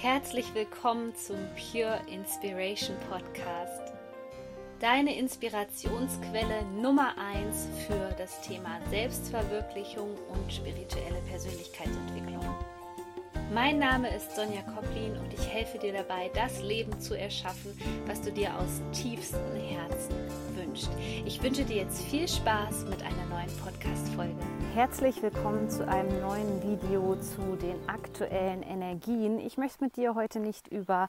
Herzlich willkommen zum Pure Inspiration Podcast. Deine Inspirationsquelle Nummer 1 für das Thema Selbstverwirklichung und spirituelle Persönlichkeitsentwicklung. Mein Name ist Sonja Koplin und ich helfe dir dabei, das Leben zu erschaffen, was du dir aus tiefstem Herzen wünschst. Ich wünsche dir jetzt viel Spaß mit einer neuen Podcast-Folge. Herzlich willkommen zu einem neuen Video zu den aktuellen Energien. Ich möchte mit dir heute nicht über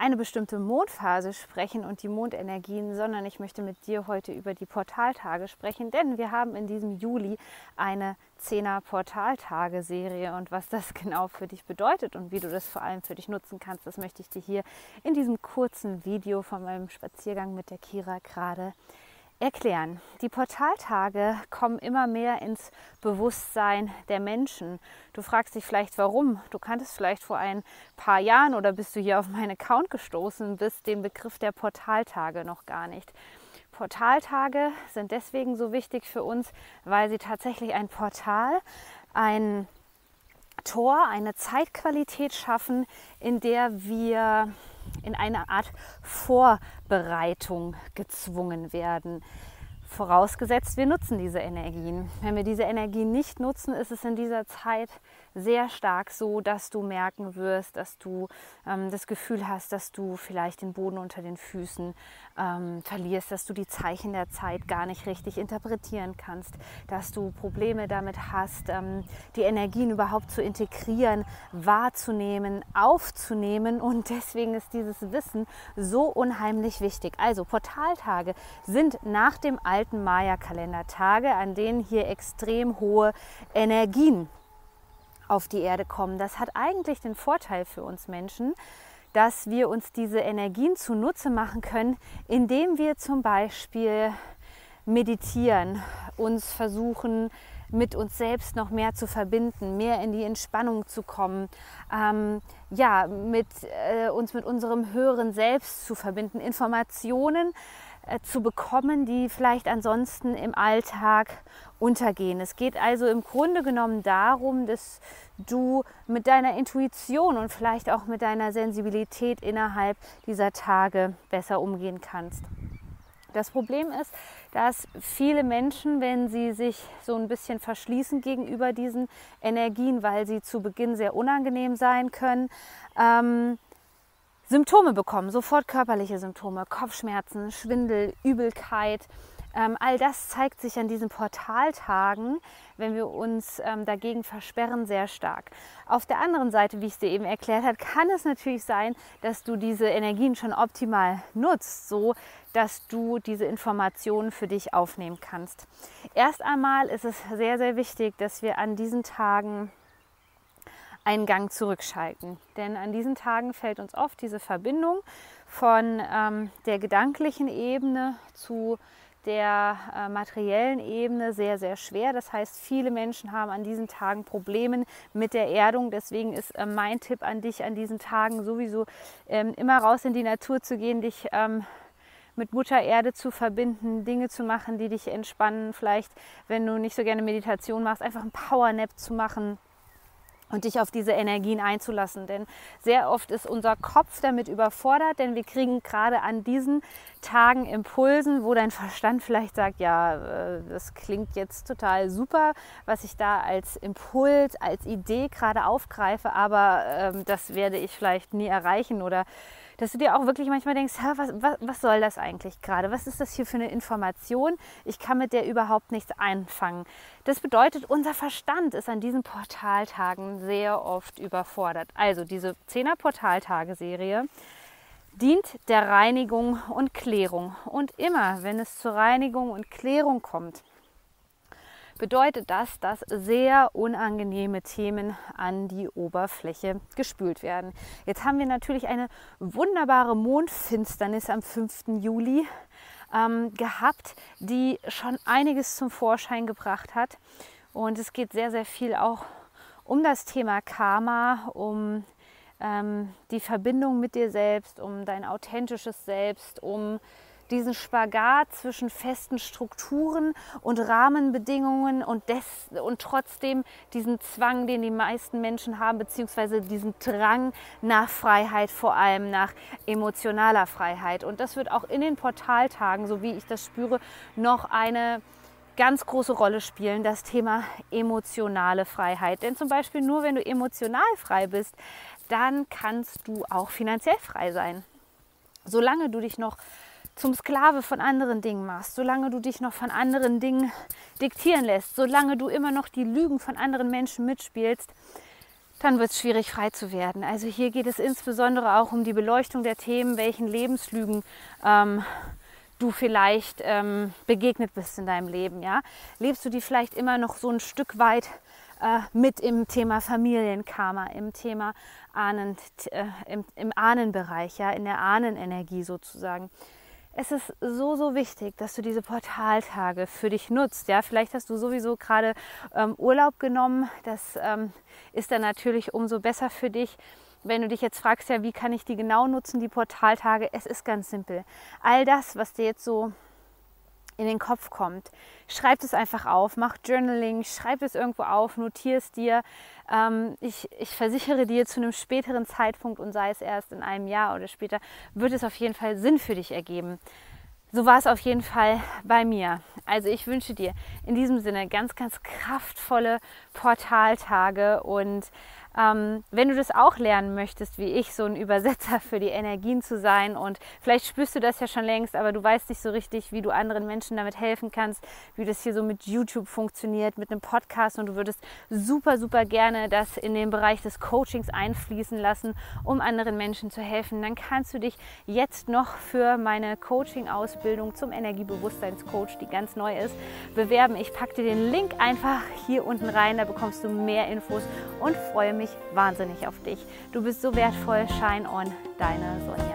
eine bestimmte Mondphase sprechen und die Mondenergien, sondern ich möchte mit dir heute über die Portaltage sprechen, denn wir haben in diesem Juli eine 10er Portaltage-Serie und was das genau für dich bedeutet und wie du das vor allem für dich nutzen kannst, das möchte ich dir hier in diesem kurzen Video von meinem Spaziergang mit der Kira gerade erklären. Die Portaltage kommen immer mehr ins Bewusstsein der Menschen. Du fragst dich vielleicht, warum. Du kanntest vielleicht vor ein paar Jahren oder bist du hier auf meinen Account gestoßen bist, den Begriff der Portaltage noch gar nicht. Portaltage sind deswegen so wichtig für uns, weil sie tatsächlich ein Portal, ein Tor, eine Zeitqualität schaffen, in der wir in eine Art Vorbereitung gezwungen werden. Vorausgesetzt, wir nutzen diese Energien. Wenn wir diese Energien nicht nutzen, ist es in dieser Zeit sehr stark so, dass du merken wirst, dass du ähm, das Gefühl hast, dass du vielleicht den Boden unter den Füßen ähm, verlierst, dass du die Zeichen der Zeit gar nicht richtig interpretieren kannst, dass du Probleme damit hast, ähm, die Energien überhaupt zu integrieren, wahrzunehmen, aufzunehmen. Und deswegen ist dieses Wissen so unheimlich wichtig. Also Portaltage sind nach dem alten Maya-Kalender Tage, an denen hier extrem hohe Energien auf die Erde kommen. Das hat eigentlich den Vorteil für uns Menschen, dass wir uns diese Energien zunutze machen können, indem wir zum Beispiel meditieren, uns versuchen, mit uns selbst noch mehr zu verbinden, mehr in die Entspannung zu kommen, ähm, ja, mit, äh, uns mit unserem höheren Selbst zu verbinden, Informationen äh, zu bekommen, die vielleicht ansonsten im Alltag untergehen. Es geht also im Grunde genommen darum, dass du mit deiner Intuition und vielleicht auch mit deiner Sensibilität innerhalb dieser Tage besser umgehen kannst. Das Problem ist, dass viele Menschen, wenn sie sich so ein bisschen verschließen gegenüber diesen Energien, weil sie zu Beginn sehr unangenehm sein können, ähm, Symptome bekommen, sofort körperliche Symptome, Kopfschmerzen, Schwindel, Übelkeit. Ähm, all das zeigt sich an diesen Portaltagen, wenn wir uns ähm, dagegen versperren, sehr stark. Auf der anderen Seite, wie ich es dir eben erklärt habe, kann es natürlich sein, dass du diese Energien schon optimal nutzt, so dass du diese Informationen für dich aufnehmen kannst. Erst einmal ist es sehr, sehr wichtig, dass wir an diesen Tagen einen Gang zurückschalten. Denn an diesen Tagen fällt uns oft diese Verbindung von ähm, der gedanklichen Ebene zu der äh, materiellen Ebene sehr, sehr schwer. Das heißt, viele Menschen haben an diesen Tagen Probleme mit der Erdung. Deswegen ist äh, mein Tipp an dich an diesen Tagen sowieso ähm, immer raus in die Natur zu gehen, dich ähm, mit Mutter Erde zu verbinden, Dinge zu machen, die dich entspannen. Vielleicht, wenn du nicht so gerne Meditation machst, einfach einen Powernap zu machen und dich auf diese Energien einzulassen. Denn sehr oft ist unser Kopf damit überfordert, denn wir kriegen gerade an diesen Tagen Impulsen, wo dein Verstand vielleicht sagt, ja, äh, das klingt jetzt total super, was ich da als Impuls, als Idee gerade aufgreife, aber ähm, das werde ich vielleicht nie erreichen oder dass du dir auch wirklich manchmal denkst, was, was, was soll das eigentlich gerade? Was ist das hier für eine Information? Ich kann mit der überhaupt nichts einfangen. Das bedeutet, unser Verstand ist an diesen Portaltagen sehr oft überfordert. Also diese 10er Portaltage-Serie dient der Reinigung und Klärung. Und immer, wenn es zur Reinigung und Klärung kommt, bedeutet das, dass sehr unangenehme Themen an die Oberfläche gespült werden. Jetzt haben wir natürlich eine wunderbare Mondfinsternis am 5. Juli ähm, gehabt, die schon einiges zum Vorschein gebracht hat. Und es geht sehr, sehr viel auch um das Thema Karma, um ähm, die Verbindung mit dir selbst, um dein authentisches Selbst, um diesen Spagat zwischen festen Strukturen und Rahmenbedingungen und, des, und trotzdem diesen Zwang, den die meisten Menschen haben, beziehungsweise diesen Drang nach Freiheit, vor allem nach emotionaler Freiheit. Und das wird auch in den Portaltagen, so wie ich das spüre, noch eine ganz große Rolle spielen, das Thema emotionale Freiheit. Denn zum Beispiel nur wenn du emotional frei bist, dann kannst du auch finanziell frei sein. Solange du dich noch zum Sklave von anderen Dingen machst, solange du dich noch von anderen Dingen diktieren lässt, solange du immer noch die Lügen von anderen Menschen mitspielst, dann wird es schwierig frei zu werden. Also hier geht es insbesondere auch um die Beleuchtung der Themen, welchen Lebenslügen ähm, du vielleicht ähm, begegnet bist in deinem Leben. Ja? Lebst du die vielleicht immer noch so ein Stück weit äh, mit im Thema Familienkarma, im Thema Ahnen, äh, im, im Ahnenbereich, ja? in der Ahnenenergie sozusagen. Es ist so, so wichtig, dass du diese Portaltage für dich nutzt. Ja, vielleicht hast du sowieso gerade ähm, Urlaub genommen. Das ähm, ist dann natürlich umso besser für dich wenn du dich jetzt fragst, ja, wie kann ich die genau nutzen, die Portaltage, es ist ganz simpel. All das, was dir jetzt so in den Kopf kommt, schreib es einfach auf, mach Journaling, schreib es irgendwo auf, notier es dir. Ähm, ich, ich versichere dir, zu einem späteren Zeitpunkt und sei es erst in einem Jahr oder später, wird es auf jeden Fall Sinn für dich ergeben. So war es auf jeden Fall bei mir. Also ich wünsche dir in diesem Sinne ganz, ganz kraftvolle Portaltage und ähm, wenn du das auch lernen möchtest, wie ich, so ein Übersetzer für die Energien zu sein und vielleicht spürst du das ja schon längst, aber du weißt nicht so richtig, wie du anderen Menschen damit helfen kannst, wie das hier so mit YouTube funktioniert, mit einem Podcast und du würdest super, super gerne das in den Bereich des Coachings einfließen lassen, um anderen Menschen zu helfen, dann kannst du dich jetzt noch für meine Coaching-Ausbildung zum Energiebewusstseinscoach, die ganz neu ist, bewerben. Ich packe dir den Link einfach hier unten rein, da bekommst du mehr Infos und freue mich mich wahnsinnig auf dich. Du bist so wertvoll. Shine on, deine Sonja.